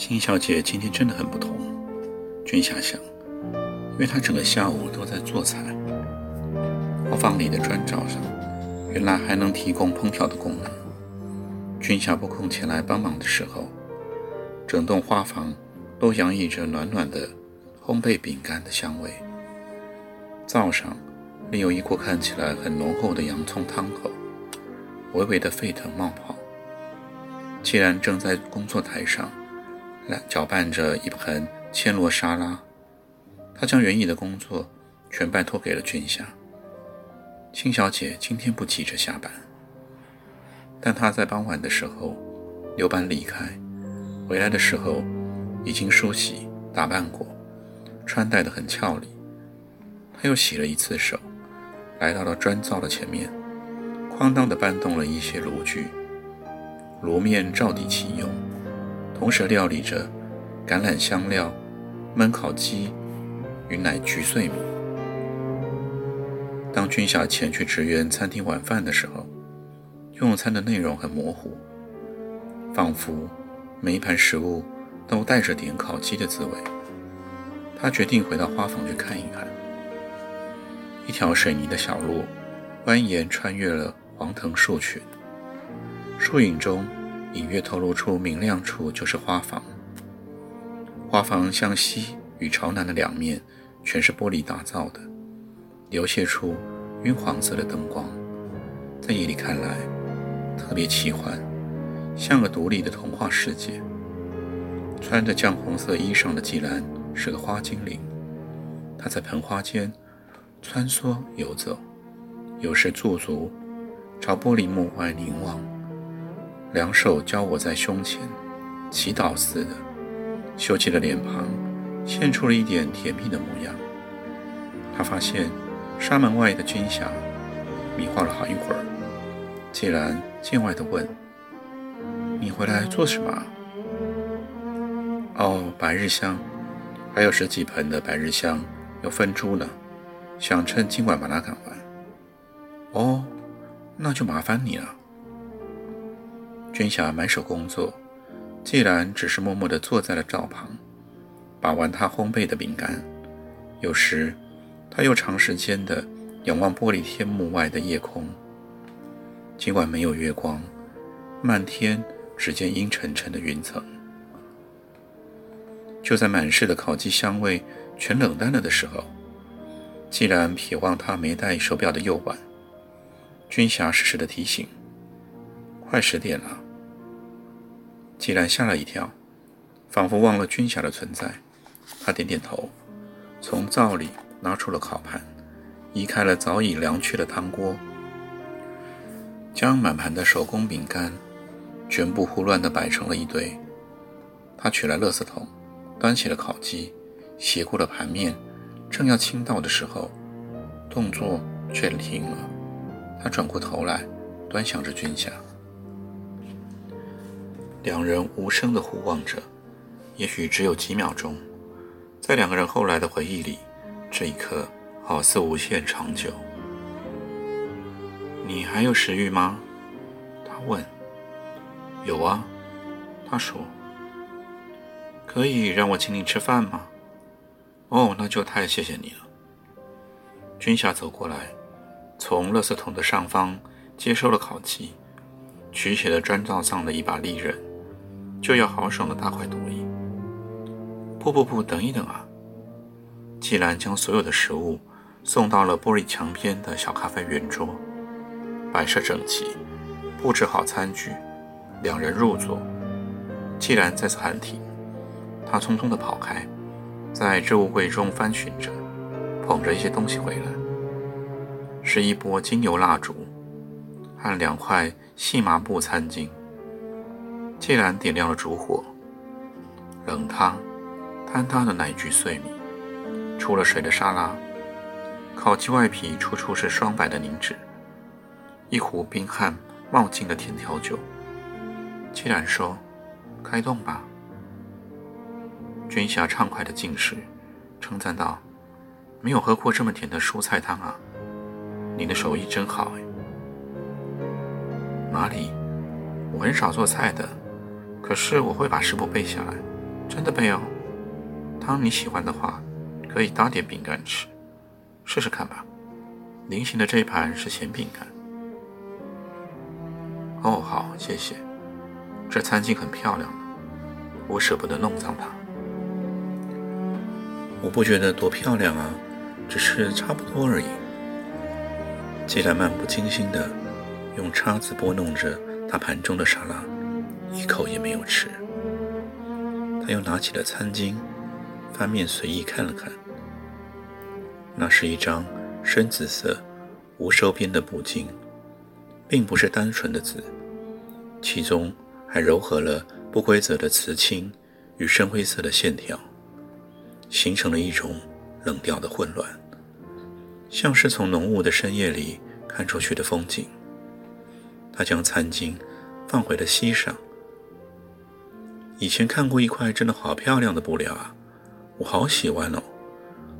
辛小姐今天真的很不同，君霞想，因为她整个下午都在做菜。花房里的砖灶上，原来还能提供烹调的功能。君霞拨空前来帮忙的时候，整栋花房都洋溢着暖暖的烘焙饼干的香味。灶上另有一锅看起来很浓厚的洋葱汤口，微微的沸腾冒泡。既然正在工作台上。搅拌着一盆千罗沙拉，他将园艺的工作全拜托给了俊夏。青小姐今天不急着下班，但她在傍晚的时候留班离开，回来的时候已经梳洗打扮过，穿戴得很俏丽。她又洗了一次手，来到了砖灶的前面，哐当地搬动了一些炉具，炉面照底启用。同时料理着橄榄香料焖烤鸡与奶焗碎米。当君霞前去支援餐厅晚饭的时候，用餐的内容很模糊，仿佛每一盘食物都带着点烤鸡的滋味。他决定回到花房去看一看。一条水泥的小路蜿蜒穿越了黄藤树群，树影中。隐约透露出明亮处就是花房，花房向西与朝南的两面全是玻璃打造的，流泻出晕黄色的灯光，在夜里看来特别奇幻，像个独立的童话世界。穿着绛红色衣裳的季兰是个花精灵，她在盆花间穿梭游走，有时驻足朝玻璃幕外凝望。两手交握在胸前，祈祷似的，秀气的脸庞现出了一点甜蜜的模样。他发现沙门外的军霞迷惑了好一会儿，竟然见外的问：“你回来做什么？”“哦，白日香，还有十几盆的白日香要分株呢，想趁今晚把它赶完。”“哦，那就麻烦你了。”君霞满手工作，既然只是默默地坐在了灶旁，把玩他烘焙的饼干。有时，他又长时间地仰望玻璃天幕外的夜空。尽管没有月光，漫天只见阴沉沉的云层。就在满室的烤鸡香味全冷淡了的时候，既然瞥望他没戴手表的右腕，君霞适时地提醒。快十点了，季然吓了一跳，仿佛忘了军霞的存在。他点点头，从灶里拿出了烤盘，移开了早已凉去的汤锅，将满盘的手工饼干全部胡乱地摆成了一堆。他取来垃圾桶，端起了烤鸡，斜过了盘面，正要倾倒的时候，动作却停了。他转过头来，端详着军霞。两人无声地互望着，也许只有几秒钟。在两个人后来的回忆里，这一刻好似无限长久。你还有食欲吗？他问。有啊，他说。可以让我请你吃饭吗？哦，那就太谢谢你了。君霞走过来，从垃圾桶的上方接收了烤鸡，取起了砖灶上的一把利刃。就要豪爽的大快朵颐。不不不，等一等啊！季兰将所有的食物送到了玻璃墙边的小咖啡圆桌，摆设整齐，布置好餐具，两人入座。季兰再次喊停，他匆匆地跑开，在置物柜中翻寻着，捧着一些东西回来，是一波精油蜡烛和两块细麻布餐巾。既然点亮了烛火，冷汤、坍塌的奶焗碎米、出了水的沙拉、烤鸡外皮处处是霜白的凝脂、一壶冰汗冒劲的甜调酒。既然说：“开动吧。”军霞畅快的进食，称赞道：“没有喝过这么甜的蔬菜汤啊！你的手艺真好哎。”哪里？我很少做菜的，可是我会把食谱背下来，真的背哦。汤你喜欢的话，可以搭点饼干吃，试试看吧。菱形的这一盘是咸饼干。哦，好，谢谢。这餐巾很漂亮我舍不得弄脏它。我不觉得多漂亮啊，只是差不多而已。季兰漫不经心地用叉子拨弄着他盘中的沙拉，一口也没有吃。他又拿起了餐巾，翻面随意看了看。那是一张深紫色、无收边的布巾，并不是单纯的紫，其中还糅合了不规则的瓷青与深灰色的线条。形成了一种冷调的混乱，像是从浓雾的深夜里看出去的风景。他将餐巾放回了膝上。以前看过一块真的好漂亮的布料啊，我好喜欢哦。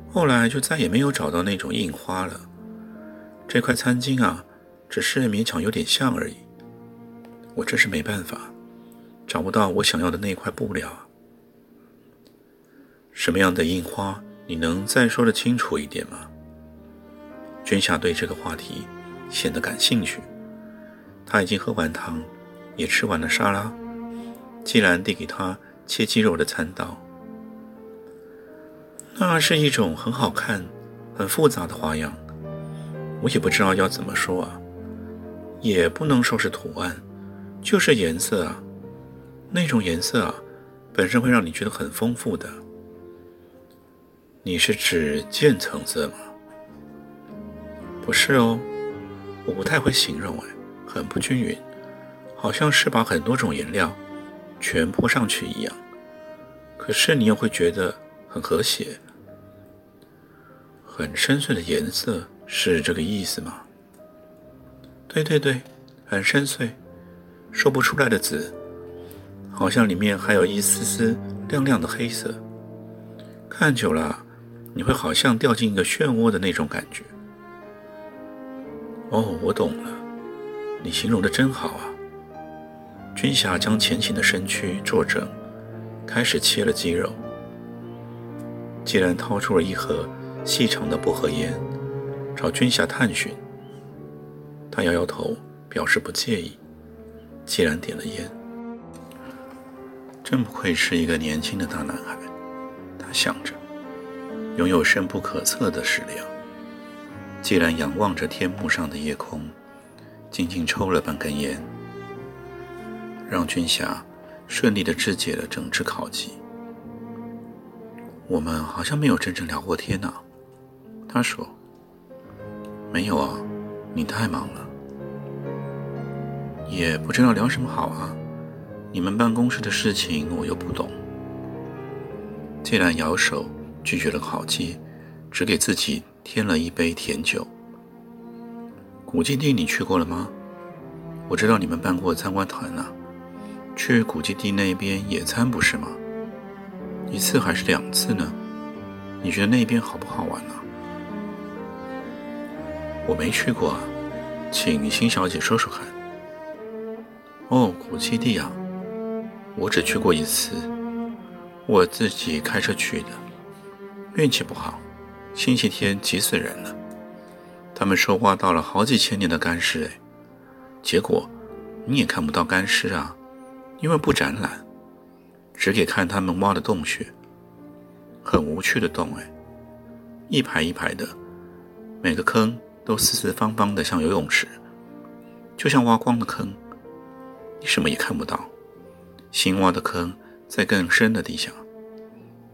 后来就再也没有找到那种印花了。这块餐巾啊，只是勉强有点像而已。我真是没办法，找不到我想要的那块布料。什么样的印花？你能再说得清楚一点吗？君夏对这个话题显得感兴趣。他已经喝完汤，也吃完了沙拉。既然递给他切鸡肉的餐刀，那是一种很好看、很复杂的花样。我也不知道要怎么说啊，也不能说是图案，就是颜色啊。那种颜色啊，本身会让你觉得很丰富的。你是指渐层色吗？不是哦，我不太会形容哎，很不均匀，好像是把很多种颜料全泼上去一样。可是你又会觉得很和谐，很深邃的颜色是这个意思吗？对对对，很深邃，说不出来的紫，好像里面还有一丝丝亮亮的黑色，看久了。你会好像掉进一个漩涡的那种感觉。哦，我懂了，你形容的真好啊。君霞将前倾的身躯坐正，开始切了鸡肉。既然掏出了一盒细长的薄荷烟，朝君霞探寻。他摇摇头，表示不介意。既然点了烟，真不愧是一个年轻的大男孩，他想着。拥有深不可测的食量。既然仰望着天幕上的夜空，静静抽了半根烟，让君霞顺利地肢解了整只烤鸡。我们好像没有真正聊过天呢。他说：“没有啊，你太忙了，也不知道聊什么好啊。你们办公室的事情我又不懂。”既然摇手。拒绝了烤鸡，只给自己添了一杯甜酒。古迹地你去过了吗？我知道你们办过参观团呢，去古迹地那边野餐不是吗？一次还是两次呢？你觉得那边好不好玩呢？我没去过啊，请辛小姐说说看。哦，古迹地啊，我只去过一次，我自己开车去的。运气不好，星期天急死人了。他们说挖到了好几千年的干尸，哎，结果你也看不到干尸啊，因为不展览，只给看他们挖的洞穴。很无趣的洞，哎，一排一排的，每个坑都四四方方的，像游泳池，就像挖光的坑，你什么也看不到。新挖的坑在更深的地下。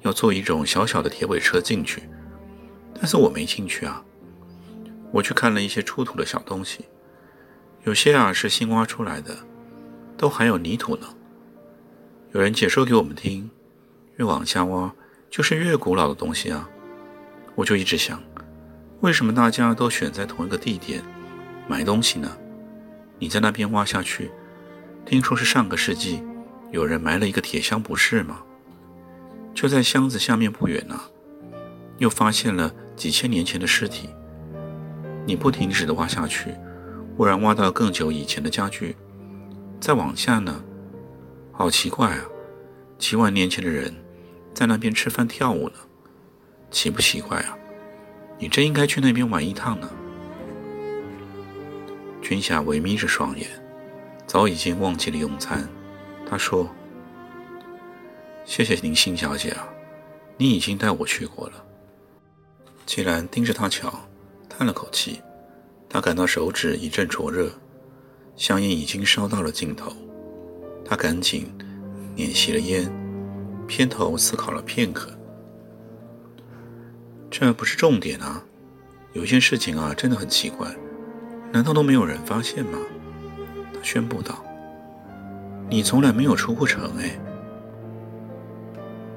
要坐一种小小的铁轨车进去，但是我没进去啊。我去看了一些出土的小东西，有些啊是新挖出来的，都还有泥土呢。有人解说给我们听，越往下挖就是越古老的东西啊。我就一直想，为什么大家都选在同一个地点埋东西呢？你在那边挖下去，听说是上个世纪有人埋了一个铁箱，不是吗？就在箱子下面不远呢，又发现了几千年前的尸体。你不停止的挖下去，忽然挖到更久以前的家具，再往下呢，好奇怪啊！几万年前的人在那边吃饭跳舞呢，奇不奇怪啊？你真应该去那边玩一趟呢。君夏微眯着双眼，早已经忘记了用餐。他说：“谢谢您，辛小姐啊，你已经带我去过了。”既然盯着他瞧。叹了口气，他感到手指一阵灼热，香烟已经烧到了尽头。他赶紧捻熄了烟，偏头思考了片刻。这不是重点啊！有一件事情啊，真的很奇怪，难道都没有人发现吗？他宣布道：“你从来没有出过城哎。”“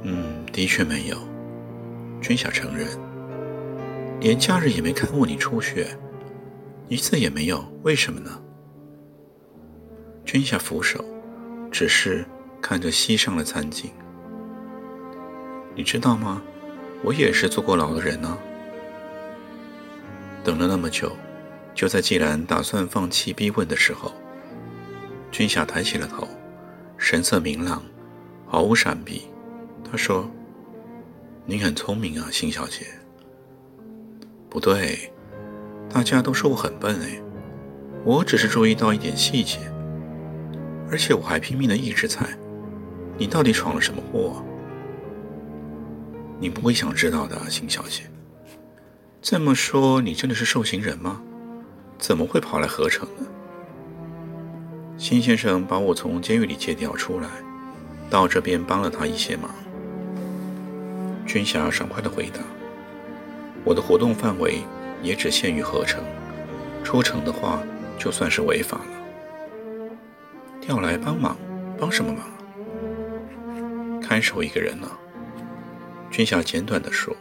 嗯，的确没有。”君夏承认。连假日也没看过你出去，一次也没有，为什么呢？君夏扶手，只是看着膝上的残景。你知道吗？我也是坐过牢的人呢。等了那么久，就在季兰打算放弃逼问的时候，君夏抬起了头，神色明朗，毫无闪避。他说：“你很聪明啊，辛小姐。”不对，大家都说我很笨哎，我只是注意到一点细节，而且我还拼命的一直猜，你到底闯了什么祸？你不会想知道的，辛小姐。这么说，你真的是受刑人吗？怎么会跑来合成呢？辛先生把我从监狱里借调出来，到这边帮了他一些忙。君霞爽快的回答。我的活动范围也只限于合成，出城的话就算是违法了。要来帮忙，帮什么忙？看守一个人呢。君夏简短地说。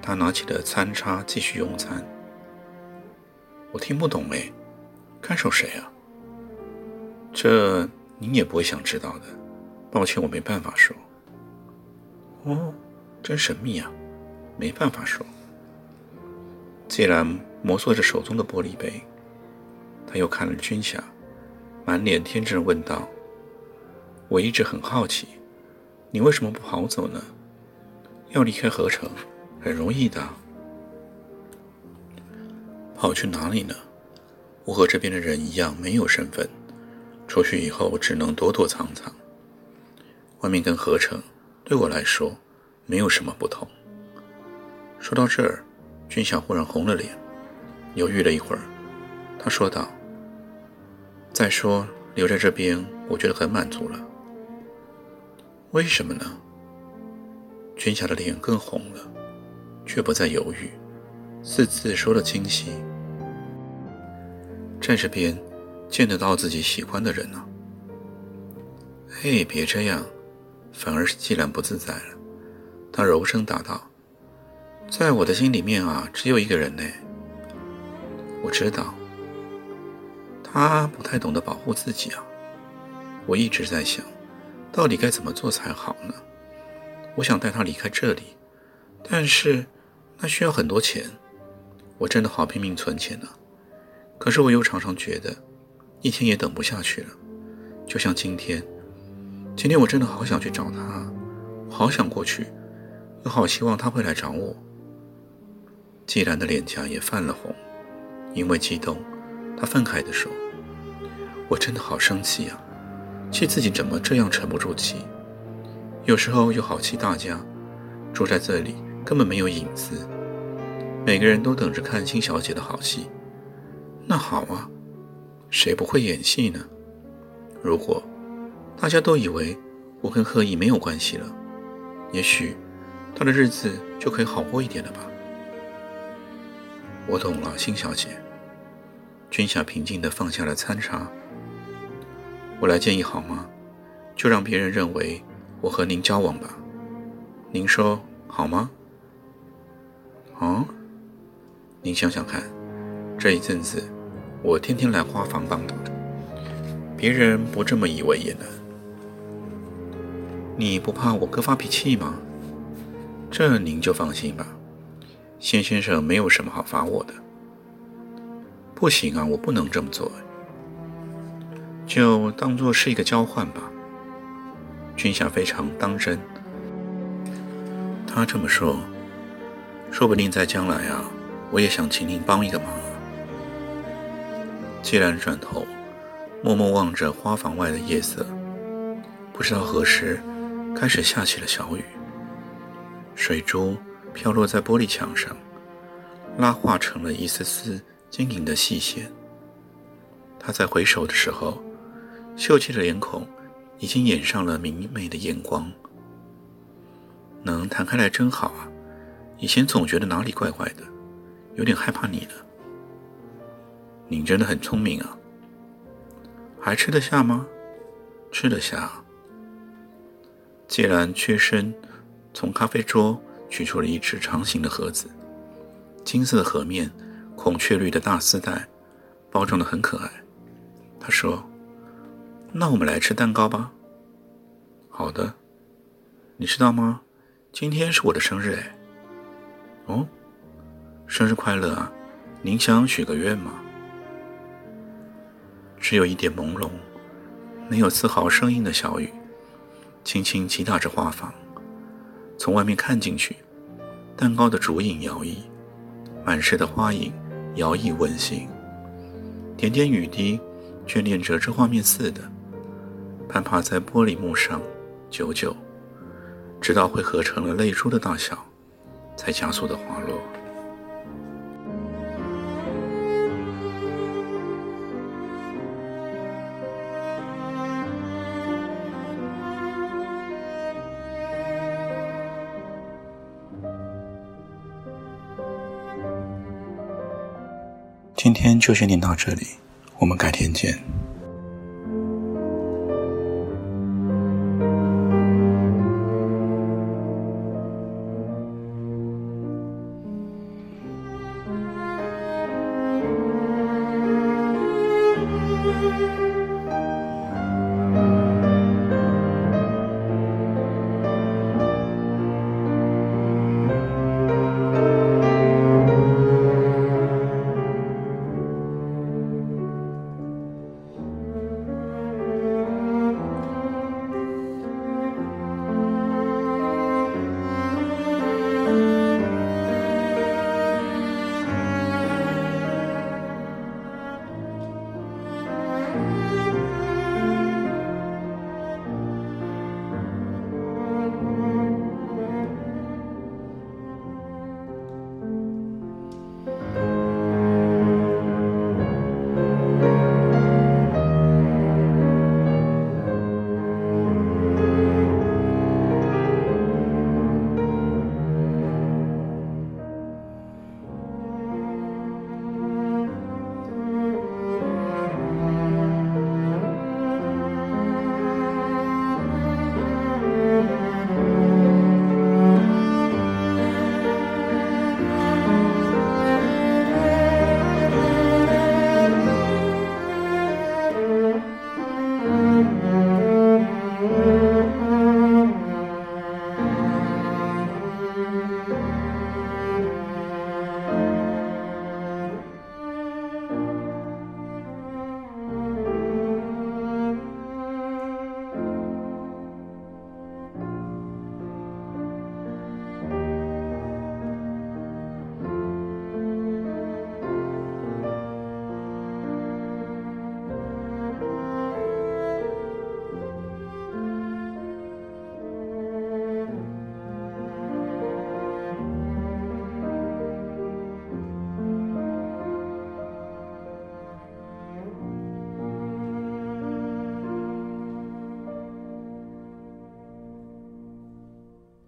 他拿起了餐叉继续用餐。我听不懂哎，看守谁啊？这您也不会想知道的。抱歉，我没办法说。哦，真神秘啊，没办法说。季兰摩挲着手中的玻璃杯，他又看了君夏，满脸天真问道：“我一直很好奇，你为什么不跑走呢？要离开河城，很容易的。跑去哪里呢？我和这边的人一样，没有身份，出去以后只能躲躲藏藏。外面跟河城对我来说没有什么不同。”说到这儿。君夏忽然红了脸，犹豫了一会儿，他说道：“再说留在这边，我觉得很满足了。为什么呢？”君夏的脸更红了，却不再犹豫，字字说的清晰：“在这边见得到自己喜欢的人呢。”嘿，别这样，反而是季兰不自在了。他柔声答道。在我的心里面啊，只有一个人呢。我知道，他不太懂得保护自己啊。我一直在想，到底该怎么做才好呢？我想带他离开这里，但是那需要很多钱。我真的好拼命存钱呢，可是我又常常觉得，一天也等不下去了。就像今天，今天我真的好想去找他，好想过去，又好希望他会来找我。季兰的脸颊也泛了红，因为激动，他愤慨地说：“我真的好生气啊，气自己怎么这样沉不住气。有时候又好气大家，住在这里根本没有隐私，每个人都等着看新小姐的好戏。那好啊，谁不会演戏呢？如果大家都以为我跟贺毅没有关系了，也许他的日子就可以好过一点了吧。”我懂了，辛小姐。君夏平静地放下了餐茶。我来建议好吗？就让别人认为我和您交往吧。您说好吗？哦，您想想看，这一阵子我天天来花房帮的，别人不这么以为也难。你不怕我哥发脾气吗？这您就放心吧，谢先生没有什么好罚我的。不行啊，我不能这么做，就当做是一个交换吧。君夏非常当真，他这么说，说不定在将来啊，我也想请您帮一个忙。既然转头，默默望着花房外的夜色，不知道何时开始下起了小雨。水珠飘落在玻璃墙上，拉画成了一丝丝晶莹的细线。他在回首的时候，秀气的脸孔已经掩上了明媚的眼光。能弹开来真好啊！以前总觉得哪里怪怪的，有点害怕你呢。你真的很聪明啊，还吃得下吗？吃得下。既然屈身。从咖啡桌取出了一只长形的盒子，金色的盒面，孔雀绿的大丝带，包装的很可爱。他说：“那我们来吃蛋糕吧。”好的。你知道吗？今天是我的生日哎。哦，生日快乐啊！您想许个愿吗？只有一点朦胧，没有丝毫声音的小雨，轻轻击打着画舫。从外面看进去，蛋糕的烛影摇曳，满室的花影摇曳温馨，点点雨滴眷恋着这画面似的，攀爬在玻璃幕上，久久，直到汇合成了泪珠的大小，才加速的滑落。今天就先念到这里，我们改天见。